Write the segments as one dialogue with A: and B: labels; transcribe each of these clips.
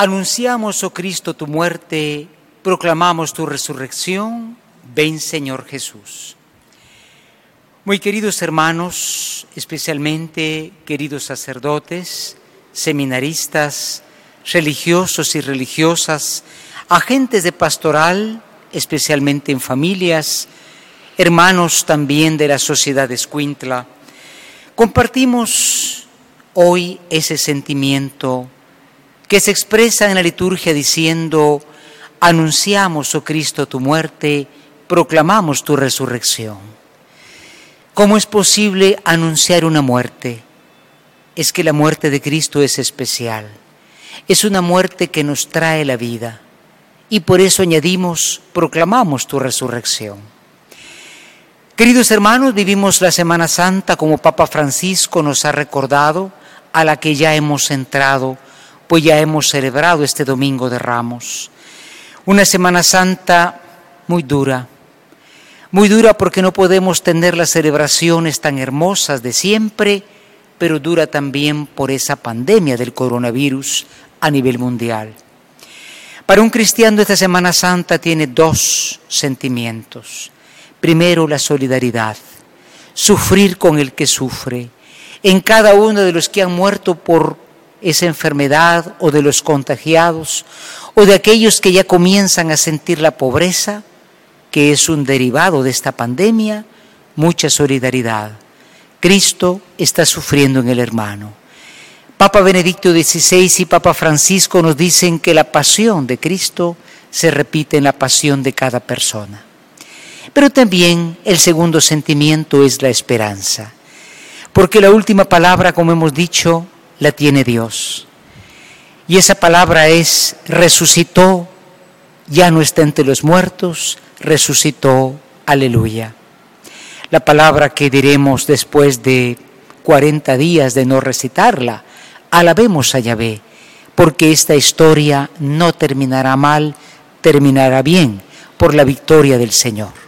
A: Anunciamos, oh Cristo, tu muerte, proclamamos tu resurrección. Ven, Señor Jesús. Muy queridos hermanos, especialmente queridos sacerdotes, seminaristas, religiosos y religiosas, agentes de pastoral, especialmente en familias, hermanos también de la sociedad de Escuintla, compartimos hoy ese sentimiento que se expresa en la liturgia diciendo, anunciamos, oh Cristo, tu muerte, proclamamos tu resurrección. ¿Cómo es posible anunciar una muerte? Es que la muerte de Cristo es especial. Es una muerte que nos trae la vida. Y por eso añadimos, proclamamos tu resurrección. Queridos hermanos, vivimos la Semana Santa como Papa Francisco nos ha recordado, a la que ya hemos entrado, pues ya hemos celebrado este Domingo de Ramos. Una Semana Santa muy dura, muy dura porque no podemos tener las celebraciones tan hermosas de siempre, pero dura también por esa pandemia del coronavirus a nivel mundial. Para un cristiano esta Semana Santa tiene dos sentimientos. Primero, la solidaridad, sufrir con el que sufre. En cada uno de los que han muerto por esa enfermedad o de los contagiados o de aquellos que ya comienzan a sentir la pobreza, que es un derivado de esta pandemia, mucha solidaridad. Cristo está sufriendo en el hermano. Papa Benedicto XVI y Papa Francisco nos dicen que la pasión de Cristo se repite en la pasión de cada persona. Pero también el segundo sentimiento es la esperanza, porque la última palabra, como hemos dicho, la tiene Dios. Y esa palabra es resucitó, ya no está entre los muertos, resucitó, aleluya. La palabra que diremos después de 40 días de no recitarla, alabemos a Yahvé, porque esta historia no terminará mal, terminará bien por la victoria del Señor.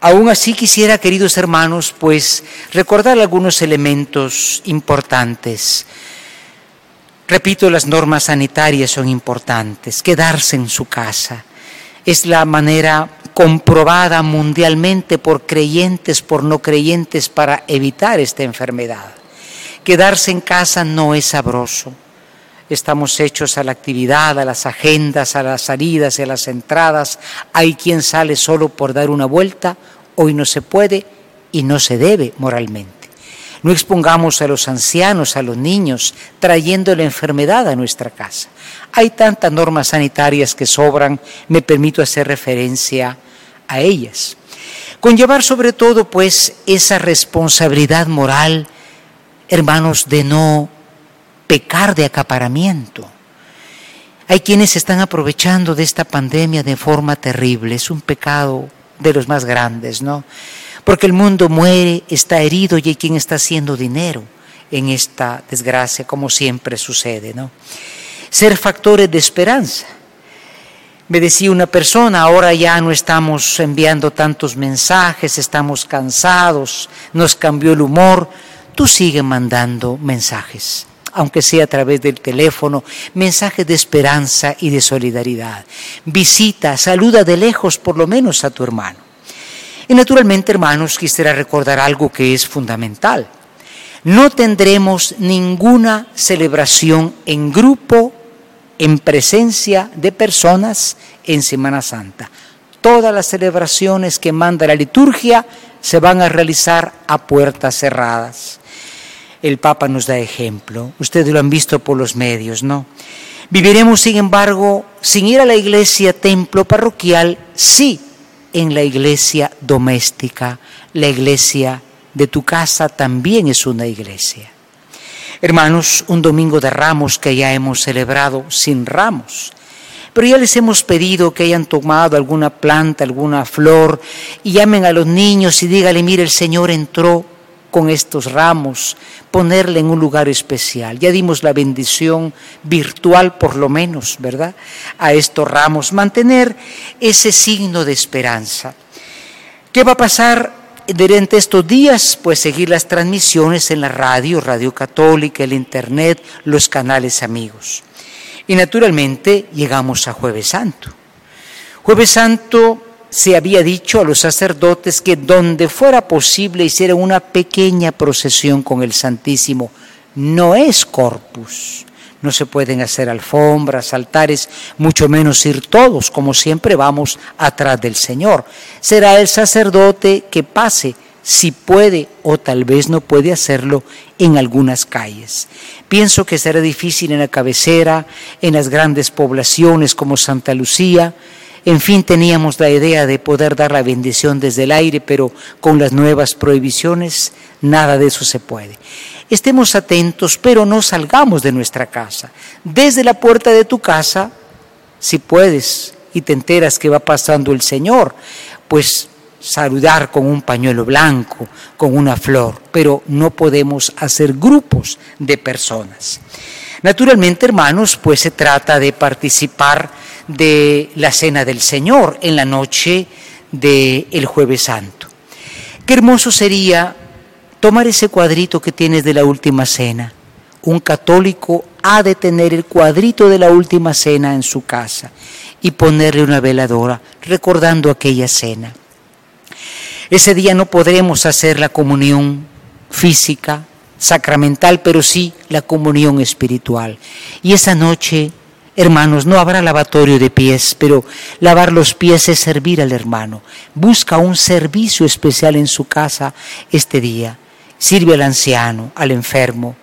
A: Aún así quisiera, queridos hermanos, pues recordar algunos elementos importantes. Repito, las normas sanitarias son importantes, quedarse en su casa, es la manera comprobada mundialmente por creyentes, por no creyentes, para evitar esta enfermedad. Quedarse en casa no es sabroso. Estamos hechos a la actividad, a las agendas, a las salidas y a las entradas. Hay quien sale solo por dar una vuelta. Hoy no se puede y no se debe moralmente. No expongamos a los ancianos, a los niños, trayendo la enfermedad a nuestra casa. Hay tantas normas sanitarias que sobran, me permito hacer referencia a ellas. Conllevar sobre todo, pues, esa responsabilidad moral, hermanos, de no pecar de acaparamiento. Hay quienes están aprovechando de esta pandemia de forma terrible, es un pecado de los más grandes, ¿no? porque el mundo muere, está herido y hay quien está haciendo dinero en esta desgracia, como siempre sucede, ¿no? Ser factores de esperanza. Me decía una persona, ahora ya no estamos enviando tantos mensajes, estamos cansados, nos cambió el humor. Tú sigue mandando mensajes, aunque sea a través del teléfono, mensajes de esperanza y de solidaridad. Visita, saluda de lejos por lo menos a tu hermano. Y naturalmente, hermanos, quisiera recordar algo que es fundamental. No tendremos ninguna celebración en grupo, en presencia de personas en Semana Santa. Todas las celebraciones que manda la liturgia se van a realizar a puertas cerradas. El Papa nos da ejemplo, ustedes lo han visto por los medios, ¿no? Viviremos, sin embargo, sin ir a la iglesia, templo parroquial, sí, en la iglesia doméstica. La iglesia de tu casa también es una iglesia. Hermanos, un domingo de ramos que ya hemos celebrado sin ramos. Pero ya les hemos pedido que hayan tomado alguna planta, alguna flor y llamen a los niños y díganle, mire, el Señor entró con estos ramos, ponerle en un lugar especial. Ya dimos la bendición virtual, por lo menos, ¿verdad? A estos ramos, mantener ese signo de esperanza. ¿Qué va a pasar durante estos días? Pues seguir las transmisiones en la radio, Radio Católica, el Internet, los canales amigos. Y naturalmente llegamos a jueves santo. Jueves santo se había dicho a los sacerdotes que donde fuera posible hicieran una pequeña procesión con el Santísimo. No es corpus. No se pueden hacer alfombras, altares, mucho menos ir todos, como siempre vamos atrás del Señor. Será el sacerdote que pase, si puede o tal vez no puede hacerlo en algunas calles. Pienso que será difícil en la cabecera, en las grandes poblaciones como Santa Lucía, en fin, teníamos la idea de poder dar la bendición desde el aire, pero con las nuevas prohibiciones nada de eso se puede. Estemos atentos, pero no salgamos de nuestra casa. Desde la puerta de tu casa, si puedes y te enteras que va pasando el Señor, pues saludar con un pañuelo blanco, con una flor, pero no podemos hacer grupos de personas. Naturalmente, hermanos, pues se trata de participar de la cena del Señor en la noche del jueves santo. Qué hermoso sería tomar ese cuadrito que tienes de la última cena. Un católico ha de tener el cuadrito de la última cena en su casa y ponerle una veladora recordando aquella cena. Ese día no podremos hacer la comunión física, sacramental, pero sí la comunión espiritual. Y esa noche Hermanos, no habrá lavatorio de pies, pero lavar los pies es servir al hermano. Busca un servicio especial en su casa este día. Sirve al anciano, al enfermo.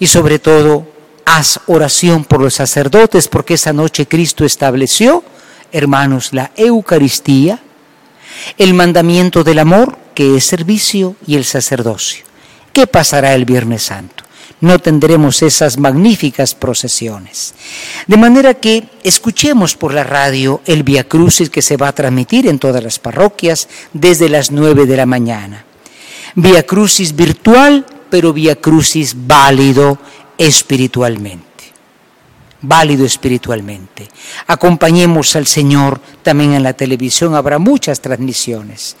A: Y sobre todo, haz oración por los sacerdotes, porque esa noche Cristo estableció, hermanos, la Eucaristía, el mandamiento del amor, que es servicio, y el sacerdocio. ¿Qué pasará el Viernes Santo? No tendremos esas magníficas procesiones. De manera que escuchemos por la radio el Via Crucis que se va a transmitir en todas las parroquias desde las 9 de la mañana. Via Crucis virtual, pero Via Crucis válido espiritualmente. Válido espiritualmente. Acompañemos al Señor también en la televisión, habrá muchas transmisiones.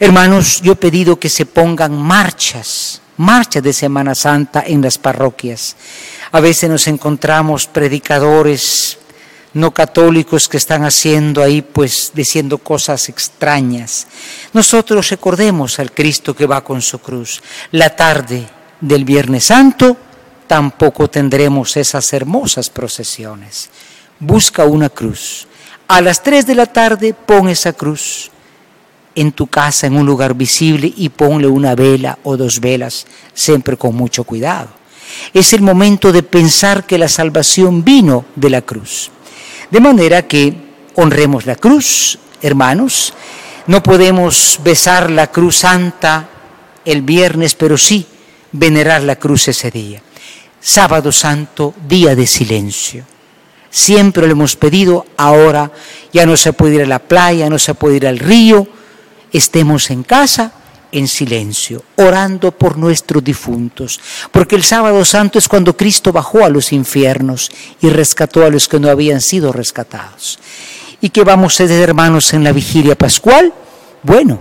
A: Hermanos, yo he pedido que se pongan marchas marcha de Semana Santa en las parroquias. A veces nos encontramos predicadores no católicos que están haciendo ahí, pues diciendo cosas extrañas. Nosotros recordemos al Cristo que va con su cruz. La tarde del Viernes Santo tampoco tendremos esas hermosas procesiones. Busca una cruz. A las tres de la tarde pon esa cruz en tu casa, en un lugar visible, y ponle una vela o dos velas, siempre con mucho cuidado. Es el momento de pensar que la salvación vino de la cruz. De manera que honremos la cruz, hermanos. No podemos besar la cruz santa el viernes, pero sí venerar la cruz ese día. Sábado Santo, día de silencio. Siempre lo hemos pedido, ahora ya no se puede ir a la playa, no se puede ir al río, estemos en casa en silencio, orando por nuestros difuntos, porque el sábado santo es cuando Cristo bajó a los infiernos y rescató a los que no habían sido rescatados. ¿Y qué vamos a hacer, hermanos, en la vigilia pascual? Bueno,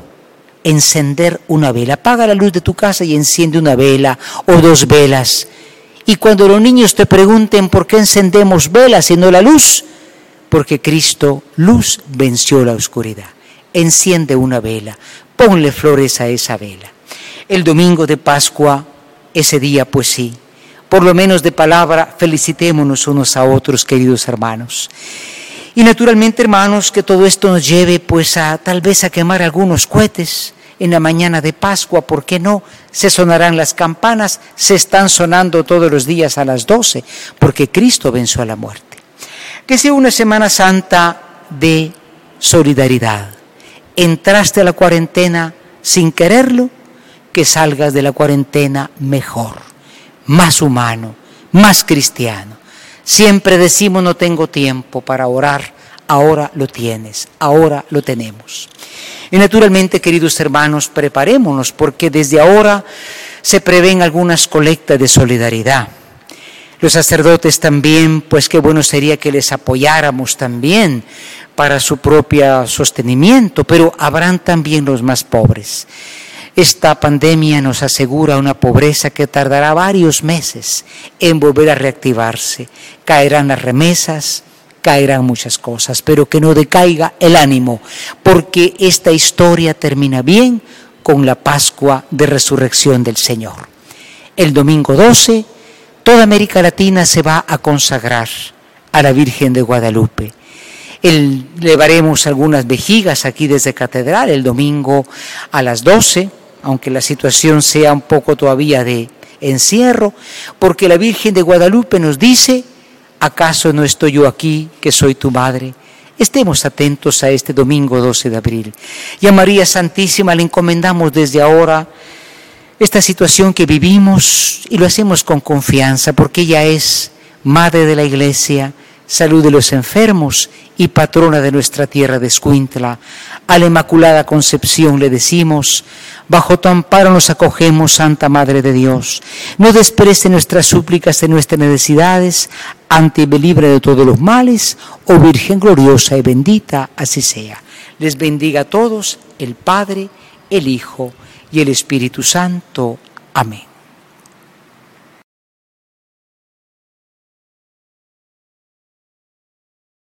A: encender una vela. Apaga la luz de tu casa y enciende una vela o dos velas. Y cuando los niños te pregunten por qué encendemos velas y no la luz, porque Cristo, luz, venció la oscuridad enciende una vela, ponle flores a esa vela. El domingo de Pascua, ese día, pues sí, por lo menos de palabra, felicitémonos unos a otros, queridos hermanos. Y naturalmente, hermanos, que todo esto nos lleve pues a tal vez a quemar algunos cohetes en la mañana de Pascua, ¿por qué no? Se sonarán las campanas, se están sonando todos los días a las doce, porque Cristo venció a la muerte. Que sea una Semana Santa de solidaridad entraste a la cuarentena sin quererlo, que salgas de la cuarentena mejor, más humano, más cristiano. Siempre decimos no tengo tiempo para orar, ahora lo tienes, ahora lo tenemos. Y naturalmente, queridos hermanos, preparémonos porque desde ahora se prevén algunas colectas de solidaridad. Los sacerdotes también, pues qué bueno sería que les apoyáramos también para su propio sostenimiento, pero habrán también los más pobres. Esta pandemia nos asegura una pobreza que tardará varios meses en volver a reactivarse. Caerán las remesas, caerán muchas cosas, pero que no decaiga el ánimo, porque esta historia termina bien con la Pascua de Resurrección del Señor. El domingo 12, toda América Latina se va a consagrar a la Virgen de Guadalupe. El, llevaremos algunas vejigas aquí desde Catedral el domingo a las 12 aunque la situación sea un poco todavía de encierro, porque la Virgen de Guadalupe nos dice, ¿acaso no estoy yo aquí, que soy tu madre? Estemos atentos a este domingo 12 de abril. Y a María Santísima le encomendamos desde ahora esta situación que vivimos y lo hacemos con confianza, porque ella es Madre de la Iglesia, salud de los enfermos y patrona de nuestra tierra de Escuintla. A la Inmaculada Concepción le decimos, bajo tu amparo nos acogemos, Santa Madre de Dios. No desprece nuestras súplicas de nuestras necesidades, ante libre de todos los males, oh Virgen gloriosa y bendita, así sea. Les bendiga a todos el Padre, el Hijo y el Espíritu Santo. Amén.